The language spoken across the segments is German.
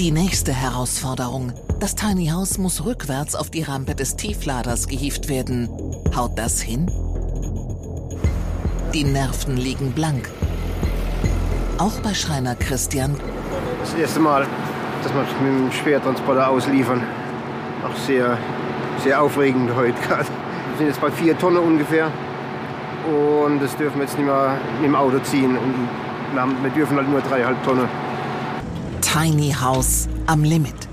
Die nächste Herausforderung. Das Tiny House muss rückwärts auf die Rampe des Tiefladers gehievt werden. Haut das hin? Die Nerven liegen blank. Auch bei Schreiner Christian. Das erste Mal, dass wir mit dem Schwertransporter ausliefern. Auch sehr, sehr aufregend heute gerade. Wir sind jetzt bei vier Tonnen ungefähr. Und das dürfen wir jetzt nicht mehr dem Auto ziehen. Und wir dürfen halt nur dreieinhalb Tonnen. Tiny House am Limit.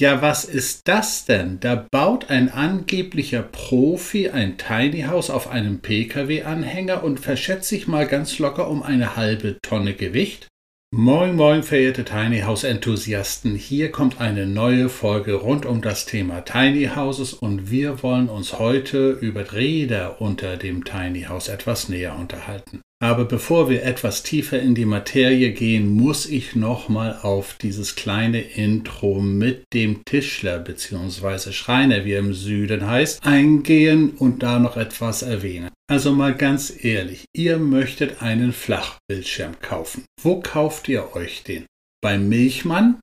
Ja, was ist das denn? Da baut ein angeblicher Profi ein Tiny House auf einem Pkw-Anhänger und verschätzt sich mal ganz locker um eine halbe Tonne Gewicht? Moin, moin, verehrte Tiny House Enthusiasten. Hier kommt eine neue Folge rund um das Thema Tiny Houses und wir wollen uns heute über Räder unter dem Tiny House etwas näher unterhalten. Aber bevor wir etwas tiefer in die Materie gehen, muss ich nochmal auf dieses kleine Intro mit dem Tischler bzw. Schreiner, wie er im Süden heißt, eingehen und da noch etwas erwähnen. Also mal ganz ehrlich, ihr möchtet einen Flachbildschirm kaufen. Wo kauft ihr euch den? Beim Milchmann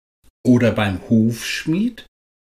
oder beim Hufschmied?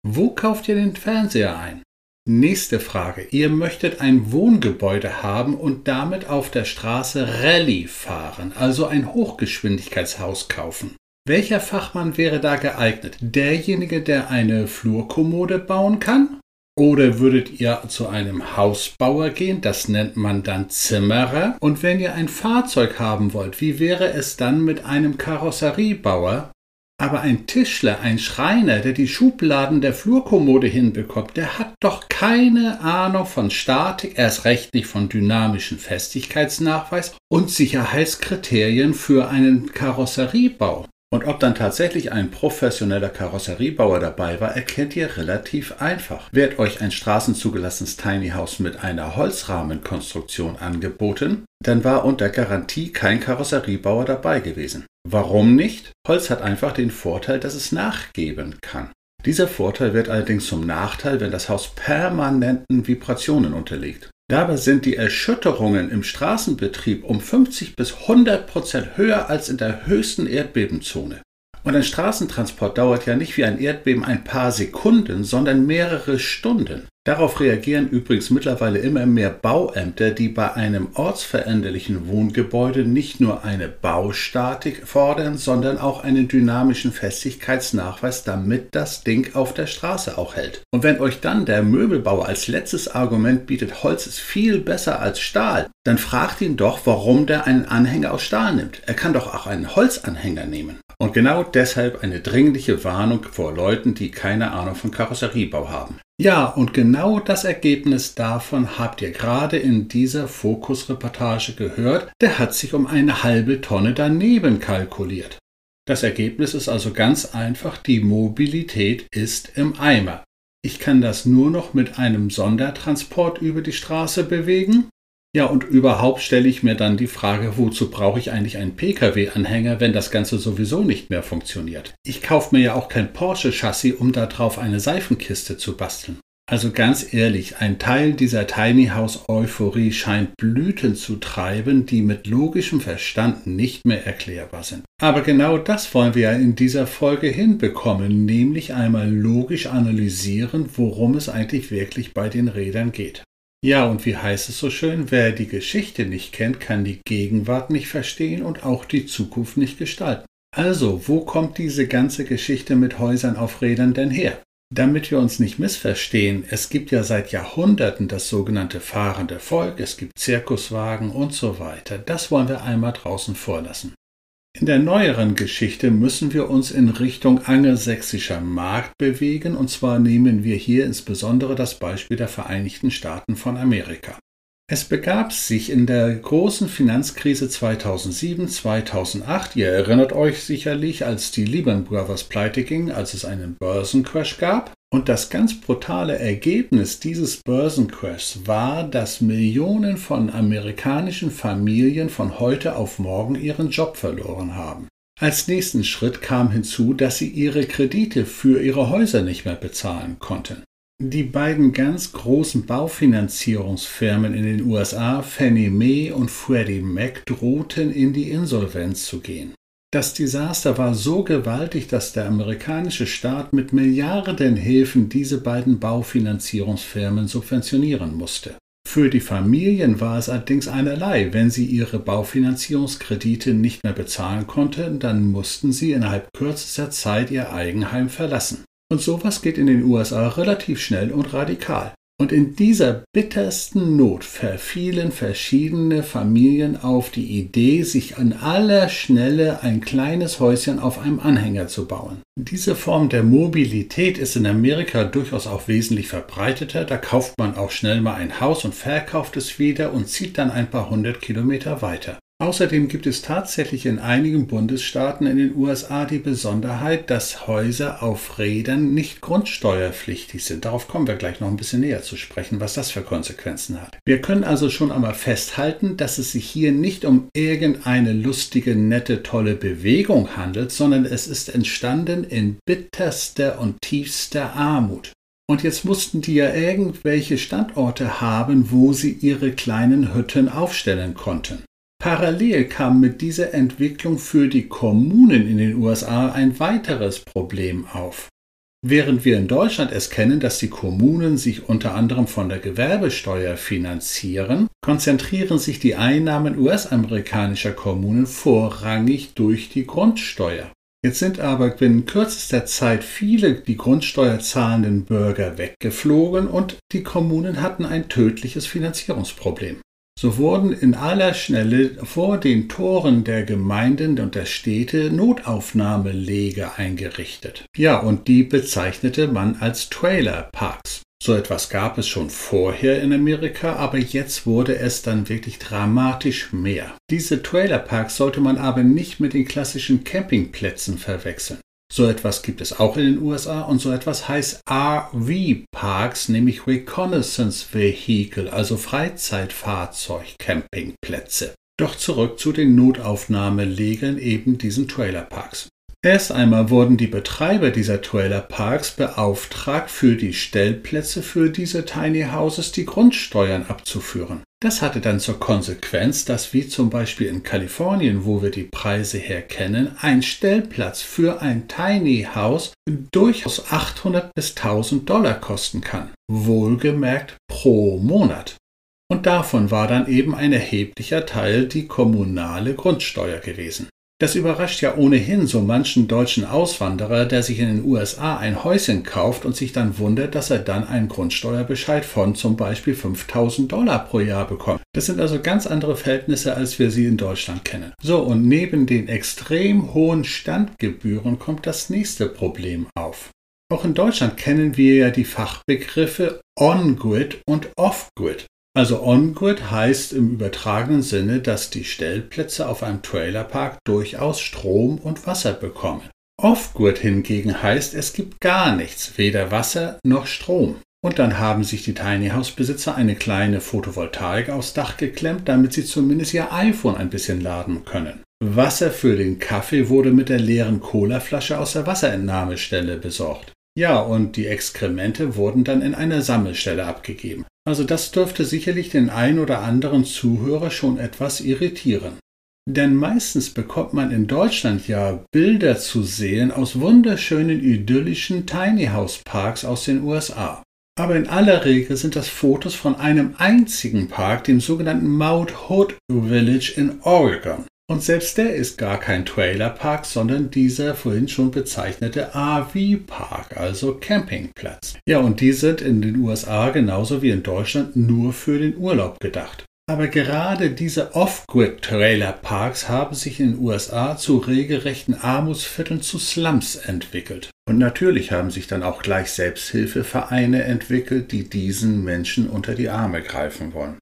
Wo kauft ihr den Fernseher ein? Nächste Frage. Ihr möchtet ein Wohngebäude haben und damit auf der Straße Rallye fahren, also ein Hochgeschwindigkeitshaus kaufen. Welcher Fachmann wäre da geeignet? Derjenige, der eine Flurkommode bauen kann? Oder würdet ihr zu einem Hausbauer gehen? Das nennt man dann Zimmerer. Und wenn ihr ein Fahrzeug haben wollt, wie wäre es dann mit einem Karosseriebauer? Aber ein Tischler, ein Schreiner, der die Schubladen der Flurkommode hinbekommt, der hat doch keine Ahnung von Statik, erst recht nicht von dynamischen Festigkeitsnachweis und Sicherheitskriterien für einen Karosseriebau. Und ob dann tatsächlich ein professioneller Karosseriebauer dabei war, erkennt ihr relativ einfach. Wird euch ein straßenzugelassenes Tiny House mit einer Holzrahmenkonstruktion angeboten, dann war unter Garantie kein Karosseriebauer dabei gewesen. Warum nicht? Holz hat einfach den Vorteil, dass es nachgeben kann. Dieser Vorteil wird allerdings zum Nachteil, wenn das Haus permanenten Vibrationen unterliegt. Dabei sind die Erschütterungen im Straßenbetrieb um 50 bis 100 Prozent höher als in der höchsten Erdbebenzone. Und ein Straßentransport dauert ja nicht wie ein Erdbeben ein paar Sekunden, sondern mehrere Stunden. Darauf reagieren übrigens mittlerweile immer mehr Bauämter, die bei einem ortsveränderlichen Wohngebäude nicht nur eine Baustatik fordern, sondern auch einen dynamischen Festigkeitsnachweis, damit das Ding auf der Straße auch hält. Und wenn euch dann der Möbelbauer als letztes Argument bietet, Holz ist viel besser als Stahl, dann fragt ihn doch, warum der einen Anhänger aus Stahl nimmt. Er kann doch auch einen Holzanhänger nehmen. Und genau deshalb eine dringliche Warnung vor Leuten, die keine Ahnung von Karosseriebau haben. Ja, und genau das Ergebnis davon habt ihr gerade in dieser Fokusreportage gehört. Der hat sich um eine halbe Tonne daneben kalkuliert. Das Ergebnis ist also ganz einfach, die Mobilität ist im Eimer. Ich kann das nur noch mit einem Sondertransport über die Straße bewegen ja, und überhaupt stelle ich mir dann die Frage, wozu brauche ich eigentlich einen Pkw-Anhänger, wenn das Ganze sowieso nicht mehr funktioniert? Ich kaufe mir ja auch kein Porsche-Chassis, um darauf eine Seifenkiste zu basteln. Also ganz ehrlich, ein Teil dieser Tiny House Euphorie scheint Blüten zu treiben, die mit logischem Verstand nicht mehr erklärbar sind. Aber genau das wollen wir ja in dieser Folge hinbekommen, nämlich einmal logisch analysieren, worum es eigentlich wirklich bei den Rädern geht. Ja, und wie heißt es so schön, wer die Geschichte nicht kennt, kann die Gegenwart nicht verstehen und auch die Zukunft nicht gestalten. Also, wo kommt diese ganze Geschichte mit Häusern auf Rädern denn her? Damit wir uns nicht missverstehen, es gibt ja seit Jahrhunderten das sogenannte fahrende Volk, es gibt Zirkuswagen und so weiter. Das wollen wir einmal draußen vorlassen. In der neueren Geschichte müssen wir uns in Richtung angelsächsischer Markt bewegen, und zwar nehmen wir hier insbesondere das Beispiel der Vereinigten Staaten von Amerika. Es begab sich in der großen Finanzkrise 2007, 2008, ihr erinnert euch sicherlich, als die Lehman Brothers pleite ging, als es einen Börsencrash gab. Und das ganz brutale Ergebnis dieses Börsencrashs war, dass Millionen von amerikanischen Familien von heute auf morgen ihren Job verloren haben. Als nächsten Schritt kam hinzu, dass sie ihre Kredite für ihre Häuser nicht mehr bezahlen konnten. Die beiden ganz großen Baufinanzierungsfirmen in den USA, Fannie Mae und Freddie Mac, drohten in die Insolvenz zu gehen. Das Desaster war so gewaltig, dass der amerikanische Staat mit Milliardenhilfen diese beiden Baufinanzierungsfirmen subventionieren musste. Für die Familien war es allerdings einerlei. Wenn sie ihre Baufinanzierungskredite nicht mehr bezahlen konnten, dann mussten sie innerhalb kürzester Zeit ihr Eigenheim verlassen. Und sowas geht in den USA relativ schnell und radikal. Und in dieser bittersten Not verfielen verschiedene Familien auf die Idee, sich an aller Schnelle ein kleines Häuschen auf einem Anhänger zu bauen. Diese Form der Mobilität ist in Amerika durchaus auch wesentlich verbreiteter. Da kauft man auch schnell mal ein Haus und verkauft es wieder und zieht dann ein paar hundert Kilometer weiter. Außerdem gibt es tatsächlich in einigen Bundesstaaten in den USA die Besonderheit, dass Häuser auf Rädern nicht grundsteuerpflichtig sind. Darauf kommen wir gleich noch ein bisschen näher zu sprechen, was das für Konsequenzen hat. Wir können also schon einmal festhalten, dass es sich hier nicht um irgendeine lustige, nette, tolle Bewegung handelt, sondern es ist entstanden in bitterster und tiefster Armut. Und jetzt mussten die ja irgendwelche Standorte haben, wo sie ihre kleinen Hütten aufstellen konnten. Parallel kam mit dieser Entwicklung für die Kommunen in den USA ein weiteres Problem auf. Während wir in Deutschland es kennen, dass die Kommunen sich unter anderem von der Gewerbesteuer finanzieren, konzentrieren sich die Einnahmen US-amerikanischer Kommunen vorrangig durch die Grundsteuer. Jetzt sind aber binnen kürzester Zeit viele die Grundsteuer zahlenden Bürger weggeflogen und die Kommunen hatten ein tödliches Finanzierungsproblem. So wurden in aller Schnelle vor den Toren der Gemeinden und der Städte Notaufnahmeleger eingerichtet. Ja, und die bezeichnete man als Trailerparks. So etwas gab es schon vorher in Amerika, aber jetzt wurde es dann wirklich dramatisch mehr. Diese Trailerparks sollte man aber nicht mit den klassischen Campingplätzen verwechseln. So etwas gibt es auch in den USA und so etwas heißt RV-Parks, nämlich Reconnaissance Vehicle, also Freizeitfahrzeug-Campingplätze. Doch zurück zu den Notaufnahmelegern eben diesen Trailerparks. Erst einmal wurden die Betreiber dieser Trailerparks beauftragt, für die Stellplätze für diese Tiny Houses die Grundsteuern abzuführen. Das hatte dann zur Konsequenz, dass wie zum Beispiel in Kalifornien, wo wir die Preise her kennen, ein Stellplatz für ein Tiny House durchaus 800 bis 1000 Dollar kosten kann. Wohlgemerkt pro Monat. Und davon war dann eben ein erheblicher Teil die kommunale Grundsteuer gewesen. Das überrascht ja ohnehin so manchen deutschen Auswanderer, der sich in den USA ein Häuschen kauft und sich dann wundert, dass er dann einen Grundsteuerbescheid von zum Beispiel 5000 Dollar pro Jahr bekommt. Das sind also ganz andere Verhältnisse, als wir sie in Deutschland kennen. So, und neben den extrem hohen Standgebühren kommt das nächste Problem auf. Auch in Deutschland kennen wir ja die Fachbegriffe On-Grid und Off-Grid. Also On-Grid heißt im übertragenen Sinne, dass die Stellplätze auf einem Trailerpark durchaus Strom und Wasser bekommen. Off-Grid hingegen heißt, es gibt gar nichts, weder Wasser noch Strom. Und dann haben sich die Tiny House Besitzer eine kleine Photovoltaik aufs Dach geklemmt, damit sie zumindest ihr iPhone ein bisschen laden können. Wasser für den Kaffee wurde mit der leeren Colaflasche aus der Wasserentnahmestelle besorgt. Ja, und die Exkremente wurden dann in einer Sammelstelle abgegeben. Also das dürfte sicherlich den ein oder anderen Zuhörer schon etwas irritieren. Denn meistens bekommt man in Deutschland ja Bilder zu sehen aus wunderschönen idyllischen Tiny House Parks aus den USA. Aber in aller Regel sind das Fotos von einem einzigen Park, dem sogenannten Mount Hood Village in Oregon. Und selbst der ist gar kein Trailerpark, sondern dieser vorhin schon bezeichnete RV-Park, also Campingplatz. Ja, und die sind in den USA genauso wie in Deutschland nur für den Urlaub gedacht. Aber gerade diese Off-Grid-Trailer-Parks haben sich in den USA zu regelrechten Armutsvierteln zu Slums entwickelt. Und natürlich haben sich dann auch gleich Selbsthilfevereine entwickelt, die diesen Menschen unter die Arme greifen wollen.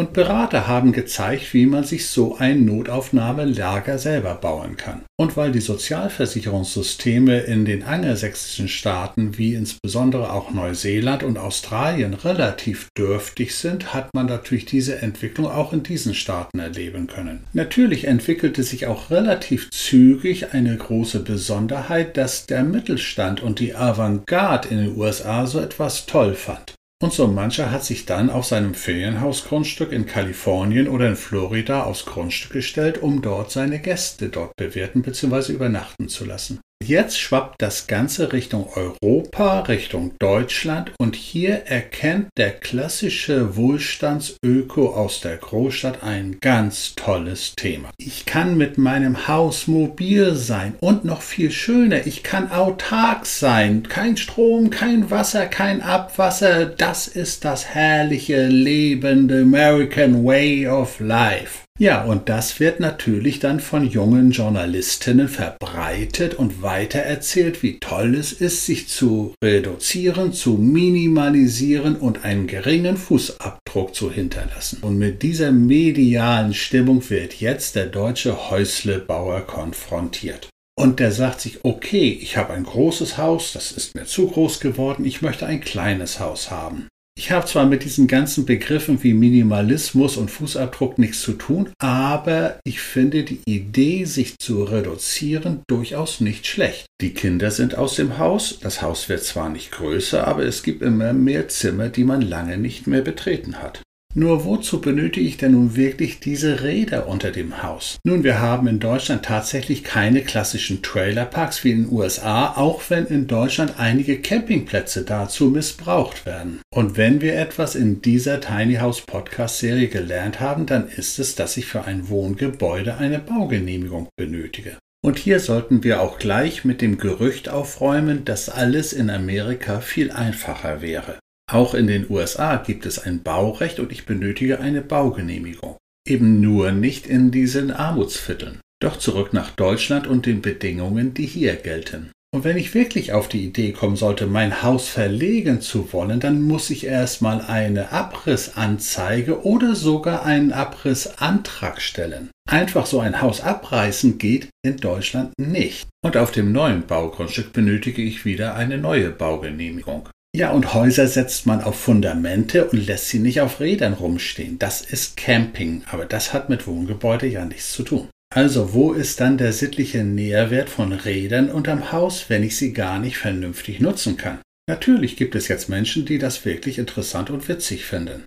Und Berater haben gezeigt, wie man sich so ein Notaufnahmelager selber bauen kann. Und weil die Sozialversicherungssysteme in den angelsächsischen Staaten wie insbesondere auch Neuseeland und Australien relativ dürftig sind, hat man natürlich diese Entwicklung auch in diesen Staaten erleben können. Natürlich entwickelte sich auch relativ zügig eine große Besonderheit, dass der Mittelstand und die Avantgarde in den USA so etwas toll fand. Und so mancher hat sich dann auf seinem Ferienhausgrundstück in Kalifornien oder in Florida aufs Grundstück gestellt, um dort seine Gäste dort bewirten bzw. übernachten zu lassen. Jetzt schwappt das Ganze Richtung Europa, Richtung Deutschland und hier erkennt der klassische Wohlstandsöko aus der Großstadt ein ganz tolles Thema. Ich kann mit meinem Haus mobil sein und noch viel schöner, ich kann autark sein. Kein Strom, kein Wasser, kein Abwasser. Das ist das herrliche, lebende American Way of Life. Ja, und das wird natürlich dann von jungen Journalistinnen verbreitet und weitererzählt, wie toll es ist, sich zu reduzieren, zu minimalisieren und einen geringen Fußabdruck zu hinterlassen. Und mit dieser medialen Stimmung wird jetzt der deutsche Häuslebauer konfrontiert. Und der sagt sich, okay, ich habe ein großes Haus, das ist mir zu groß geworden, ich möchte ein kleines Haus haben. Ich habe zwar mit diesen ganzen Begriffen wie Minimalismus und Fußabdruck nichts zu tun, aber ich finde die Idee, sich zu reduzieren, durchaus nicht schlecht. Die Kinder sind aus dem Haus, das Haus wird zwar nicht größer, aber es gibt immer mehr Zimmer, die man lange nicht mehr betreten hat. Nur wozu benötige ich denn nun wirklich diese Räder unter dem Haus? Nun, wir haben in Deutschland tatsächlich keine klassischen Trailerparks wie in den USA, auch wenn in Deutschland einige Campingplätze dazu missbraucht werden. Und wenn wir etwas in dieser Tiny House Podcast Serie gelernt haben, dann ist es, dass ich für ein Wohngebäude eine Baugenehmigung benötige. Und hier sollten wir auch gleich mit dem Gerücht aufräumen, dass alles in Amerika viel einfacher wäre. Auch in den USA gibt es ein Baurecht und ich benötige eine Baugenehmigung. Eben nur nicht in diesen Armutsvierteln. Doch zurück nach Deutschland und den Bedingungen, die hier gelten. Und wenn ich wirklich auf die Idee kommen sollte, mein Haus verlegen zu wollen, dann muss ich erstmal eine Abrissanzeige oder sogar einen Abrissantrag stellen. Einfach so ein Haus abreißen geht in Deutschland nicht. Und auf dem neuen Baugrundstück benötige ich wieder eine neue Baugenehmigung. Ja, und Häuser setzt man auf Fundamente und lässt sie nicht auf Rädern rumstehen. Das ist Camping, aber das hat mit Wohngebäude ja nichts zu tun. Also wo ist dann der sittliche Nährwert von Rädern unterm Haus, wenn ich sie gar nicht vernünftig nutzen kann? Natürlich gibt es jetzt Menschen, die das wirklich interessant und witzig finden.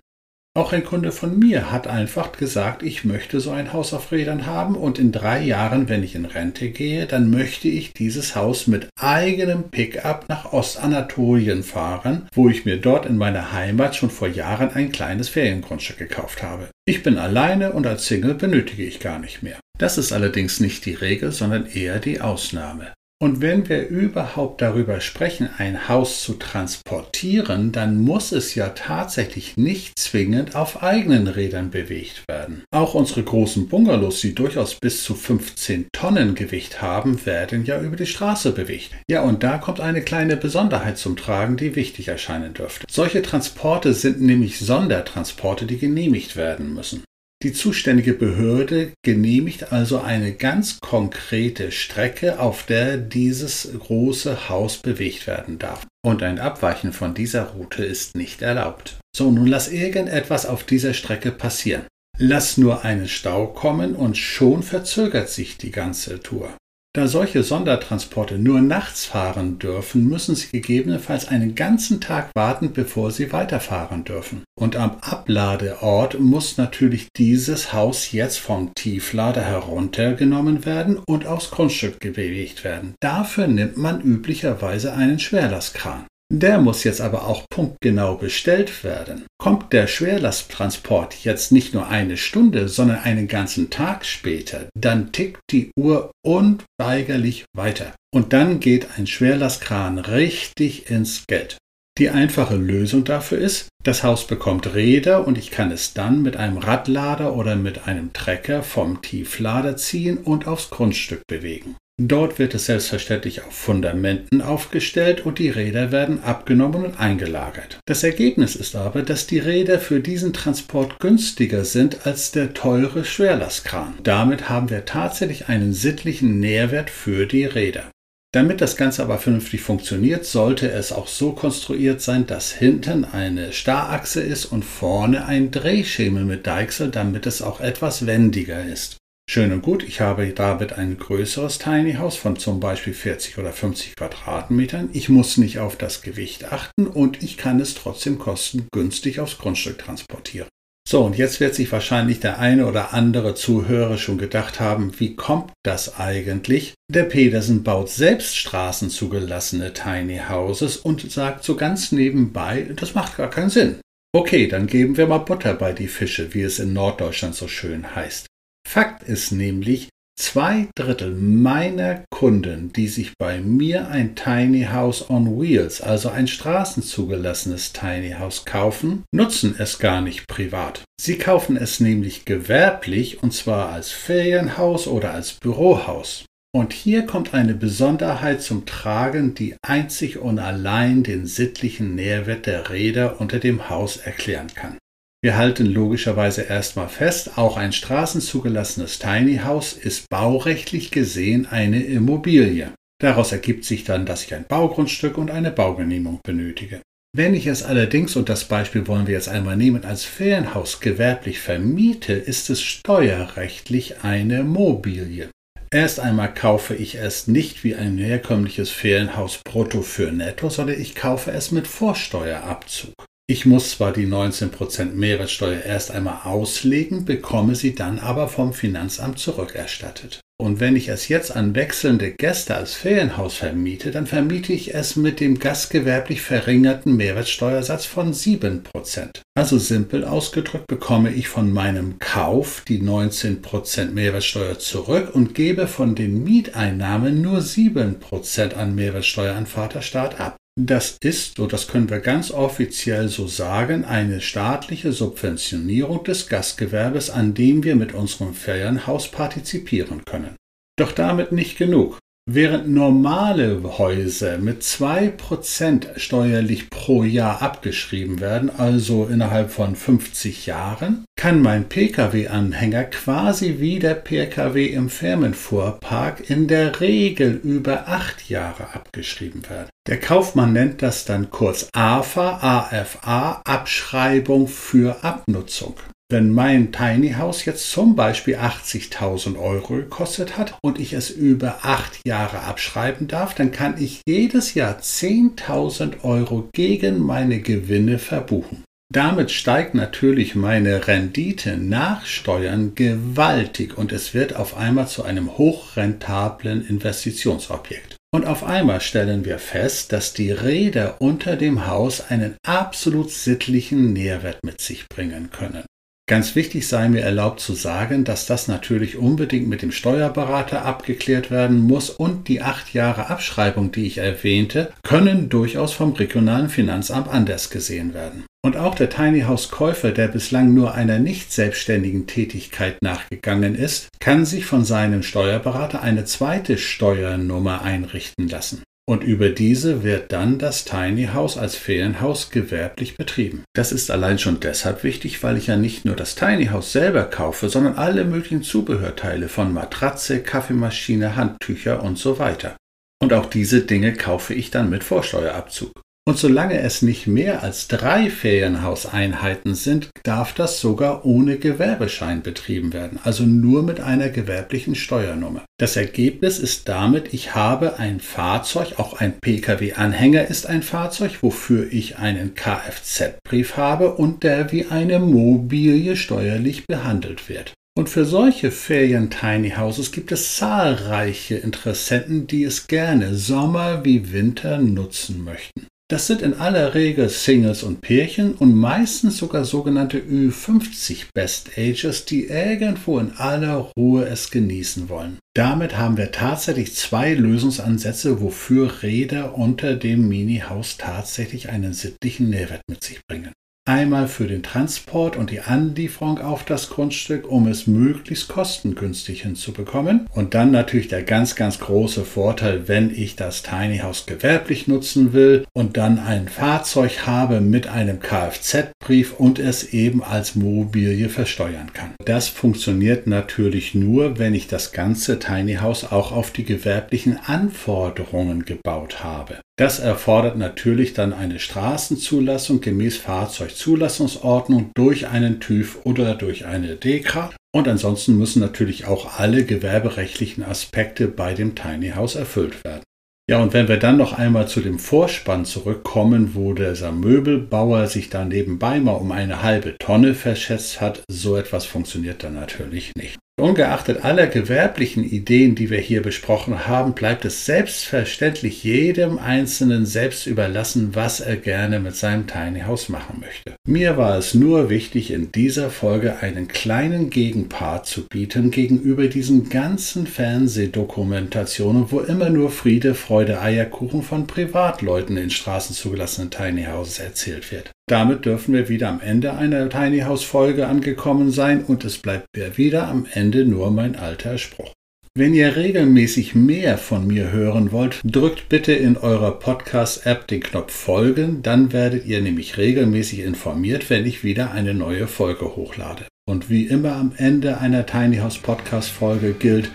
Auch ein Kunde von mir hat einfach gesagt, ich möchte so ein Haus auf Rädern haben und in drei Jahren, wenn ich in Rente gehe, dann möchte ich dieses Haus mit eigenem Pickup nach Ostanatolien fahren, wo ich mir dort in meiner Heimat schon vor Jahren ein kleines Feriengrundstück gekauft habe. Ich bin alleine und als Single benötige ich gar nicht mehr. Das ist allerdings nicht die Regel, sondern eher die Ausnahme. Und wenn wir überhaupt darüber sprechen, ein Haus zu transportieren, dann muss es ja tatsächlich nicht zwingend auf eigenen Rädern bewegt werden. Auch unsere großen Bungalows, die durchaus bis zu 15 Tonnen Gewicht haben, werden ja über die Straße bewegt. Ja, und da kommt eine kleine Besonderheit zum Tragen, die wichtig erscheinen dürfte. Solche Transporte sind nämlich Sondertransporte, die genehmigt werden müssen. Die zuständige Behörde genehmigt also eine ganz konkrete Strecke, auf der dieses große Haus bewegt werden darf. Und ein Abweichen von dieser Route ist nicht erlaubt. So, nun lass irgendetwas auf dieser Strecke passieren. Lass nur einen Stau kommen und schon verzögert sich die ganze Tour. Da solche Sondertransporte nur nachts fahren dürfen, müssen sie gegebenenfalls einen ganzen Tag warten, bevor sie weiterfahren dürfen. Und am Abladeort muss natürlich dieses Haus jetzt vom Tieflader heruntergenommen werden und aufs Grundstück bewegt werden. Dafür nimmt man üblicherweise einen Schwerlastkran. Der muss jetzt aber auch punktgenau bestellt werden. Kommt der Schwerlasttransport jetzt nicht nur eine Stunde, sondern einen ganzen Tag später, dann tickt die Uhr unweigerlich weiter. Und dann geht ein Schwerlastkran richtig ins Geld. Die einfache Lösung dafür ist, das Haus bekommt Räder und ich kann es dann mit einem Radlader oder mit einem Trecker vom Tieflader ziehen und aufs Grundstück bewegen. Dort wird es selbstverständlich auf Fundamenten aufgestellt und die Räder werden abgenommen und eingelagert. Das Ergebnis ist aber, dass die Räder für diesen Transport günstiger sind als der teure Schwerlastkran. Damit haben wir tatsächlich einen sittlichen Nährwert für die Räder. Damit das Ganze aber vernünftig funktioniert, sollte es auch so konstruiert sein, dass hinten eine Starrachse ist und vorne ein Drehschemel mit Deichsel, damit es auch etwas wendiger ist. Schön und gut, ich habe damit ein größeres Tiny House von zum Beispiel 40 oder 50 Quadratmetern. Ich muss nicht auf das Gewicht achten und ich kann es trotzdem kostengünstig aufs Grundstück transportieren. So, und jetzt wird sich wahrscheinlich der eine oder andere Zuhörer schon gedacht haben, wie kommt das eigentlich? Der Pedersen baut selbst straßenzugelassene Tiny Houses und sagt so ganz nebenbei, das macht gar keinen Sinn. Okay, dann geben wir mal Butter bei die Fische, wie es in Norddeutschland so schön heißt. Fakt ist nämlich, Zwei Drittel meiner Kunden, die sich bei mir ein Tiny House on Wheels, also ein straßenzugelassenes Tiny House kaufen, nutzen es gar nicht privat. Sie kaufen es nämlich gewerblich und zwar als Ferienhaus oder als Bürohaus. Und hier kommt eine Besonderheit zum Tragen, die einzig und allein den sittlichen Nährwert der Räder unter dem Haus erklären kann. Wir halten logischerweise erstmal fest, auch ein straßenzugelassenes Tiny House ist baurechtlich gesehen eine Immobilie. Daraus ergibt sich dann, dass ich ein Baugrundstück und eine Baugenehmigung benötige. Wenn ich es allerdings, und das Beispiel wollen wir jetzt einmal nehmen, als Ferienhaus gewerblich vermiete, ist es steuerrechtlich eine Mobilie. Erst einmal kaufe ich es nicht wie ein herkömmliches Ferienhaus brutto für netto, sondern ich kaufe es mit Vorsteuerabzug. Ich muss zwar die 19% Mehrwertsteuer erst einmal auslegen, bekomme sie dann aber vom Finanzamt zurückerstattet. Und wenn ich es jetzt an wechselnde Gäste als Ferienhaus vermiete, dann vermiete ich es mit dem gastgewerblich verringerten Mehrwertsteuersatz von 7%. Also simpel ausgedrückt bekomme ich von meinem Kauf die 19% Mehrwertsteuer zurück und gebe von den Mieteinnahmen nur 7% an Mehrwertsteuer an Vaterstaat ab. Das ist, so das können wir ganz offiziell so sagen, eine staatliche Subventionierung des Gastgewerbes, an dem wir mit unserem Ferienhaus partizipieren können. Doch damit nicht genug. Während normale Häuser mit 2% steuerlich pro Jahr abgeschrieben werden, also innerhalb von 50 Jahren, kann mein Pkw-Anhänger quasi wie der Pkw im Firmenfuhrpark in der Regel über 8 Jahre abgeschrieben werden. Der Kaufmann nennt das dann kurz AFA, AFA, Abschreibung für Abnutzung. Wenn mein Tiny House jetzt zum Beispiel 80.000 Euro gekostet hat und ich es über acht Jahre abschreiben darf, dann kann ich jedes Jahr 10.000 Euro gegen meine Gewinne verbuchen. Damit steigt natürlich meine Rendite nach Steuern gewaltig und es wird auf einmal zu einem hochrentablen Investitionsobjekt. Und auf einmal stellen wir fest, dass die Räder unter dem Haus einen absolut sittlichen Nährwert mit sich bringen können. Ganz wichtig sei mir erlaubt zu sagen, dass das natürlich unbedingt mit dem Steuerberater abgeklärt werden muss und die acht Jahre Abschreibung, die ich erwähnte, können durchaus vom regionalen Finanzamt anders gesehen werden. Und auch der Tiny House Käufer, der bislang nur einer nicht selbstständigen Tätigkeit nachgegangen ist, kann sich von seinem Steuerberater eine zweite Steuernummer einrichten lassen und über diese wird dann das Tiny House als Ferienhaus gewerblich betrieben. Das ist allein schon deshalb wichtig, weil ich ja nicht nur das Tiny House selber kaufe, sondern alle möglichen Zubehörteile von Matratze, Kaffeemaschine, Handtücher und so weiter. Und auch diese Dinge kaufe ich dann mit Vorsteuerabzug. Und solange es nicht mehr als drei Ferienhauseinheiten sind, darf das sogar ohne Gewerbeschein betrieben werden, also nur mit einer gewerblichen Steuernummer. Das Ergebnis ist damit, ich habe ein Fahrzeug, auch ein Pkw-Anhänger ist ein Fahrzeug, wofür ich einen Kfz-Brief habe und der wie eine Mobilie steuerlich behandelt wird. Und für solche Ferien-Tiny Houses gibt es zahlreiche Interessenten, die es gerne Sommer wie Winter nutzen möchten. Das sind in aller Regel Singles und Pärchen und meistens sogar sogenannte Ü50 Best Ages, die irgendwo in aller Ruhe es genießen wollen. Damit haben wir tatsächlich zwei Lösungsansätze, wofür Räder unter dem Mini-Haus tatsächlich einen sittlichen Nährwert mit sich bringen. Einmal für den Transport und die Anlieferung auf das Grundstück, um es möglichst kostengünstig hinzubekommen. Und dann natürlich der ganz, ganz große Vorteil, wenn ich das Tiny House gewerblich nutzen will und dann ein Fahrzeug habe mit einem Kfz-Brief und es eben als Mobilie versteuern kann. Das funktioniert natürlich nur, wenn ich das ganze Tiny House auch auf die gewerblichen Anforderungen gebaut habe. Das erfordert natürlich dann eine Straßenzulassung gemäß Fahrzeugzulassungsordnung durch einen TÜV oder durch eine DEKRA. Und ansonsten müssen natürlich auch alle gewerberechtlichen Aspekte bei dem Tiny House erfüllt werden. Ja, und wenn wir dann noch einmal zu dem Vorspann zurückkommen, wo dieser Möbelbauer sich da nebenbei mal um eine halbe Tonne verschätzt hat, so etwas funktioniert dann natürlich nicht. Ungeachtet aller gewerblichen Ideen, die wir hier besprochen haben, bleibt es selbstverständlich jedem Einzelnen selbst überlassen, was er gerne mit seinem Tiny House machen möchte. Mir war es nur wichtig, in dieser Folge einen kleinen Gegenpart zu bieten gegenüber diesen ganzen Fernsehdokumentationen, wo immer nur Friede, Freude, Eierkuchen von Privatleuten in Straßen zugelassenen Tiny Houses erzählt wird. Damit dürfen wir wieder am Ende einer Tiny House Folge angekommen sein und es bleibt mir wieder am Ende nur mein alter Spruch. Wenn ihr regelmäßig mehr von mir hören wollt, drückt bitte in eurer Podcast-App den Knopf Folgen, dann werdet ihr nämlich regelmäßig informiert, wenn ich wieder eine neue Folge hochlade. Und wie immer am Ende einer Tiny House Podcast Folge gilt,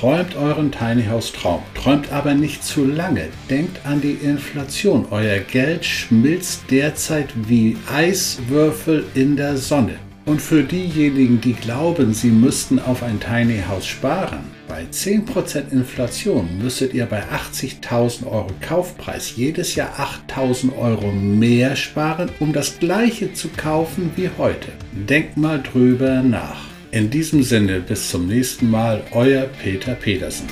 Träumt euren Tiny House Traum, träumt aber nicht zu lange. Denkt an die Inflation. Euer Geld schmilzt derzeit wie Eiswürfel in der Sonne. Und für diejenigen, die glauben, sie müssten auf ein Tiny House sparen, bei 10% Inflation müsstet ihr bei 80.000 Euro Kaufpreis jedes Jahr 8.000 Euro mehr sparen, um das gleiche zu kaufen wie heute. Denkt mal drüber nach. In diesem Sinne, bis zum nächsten Mal, euer Peter Pedersen.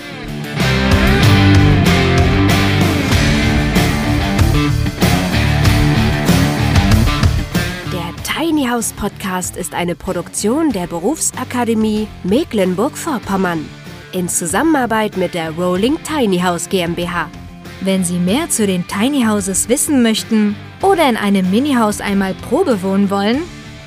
Der Tiny House Podcast ist eine Produktion der Berufsakademie Mecklenburg-Vorpommern in Zusammenarbeit mit der Rolling Tiny House GmbH. Wenn Sie mehr zu den Tiny Houses wissen möchten oder in einem Mini-Haus einmal Probe wohnen wollen,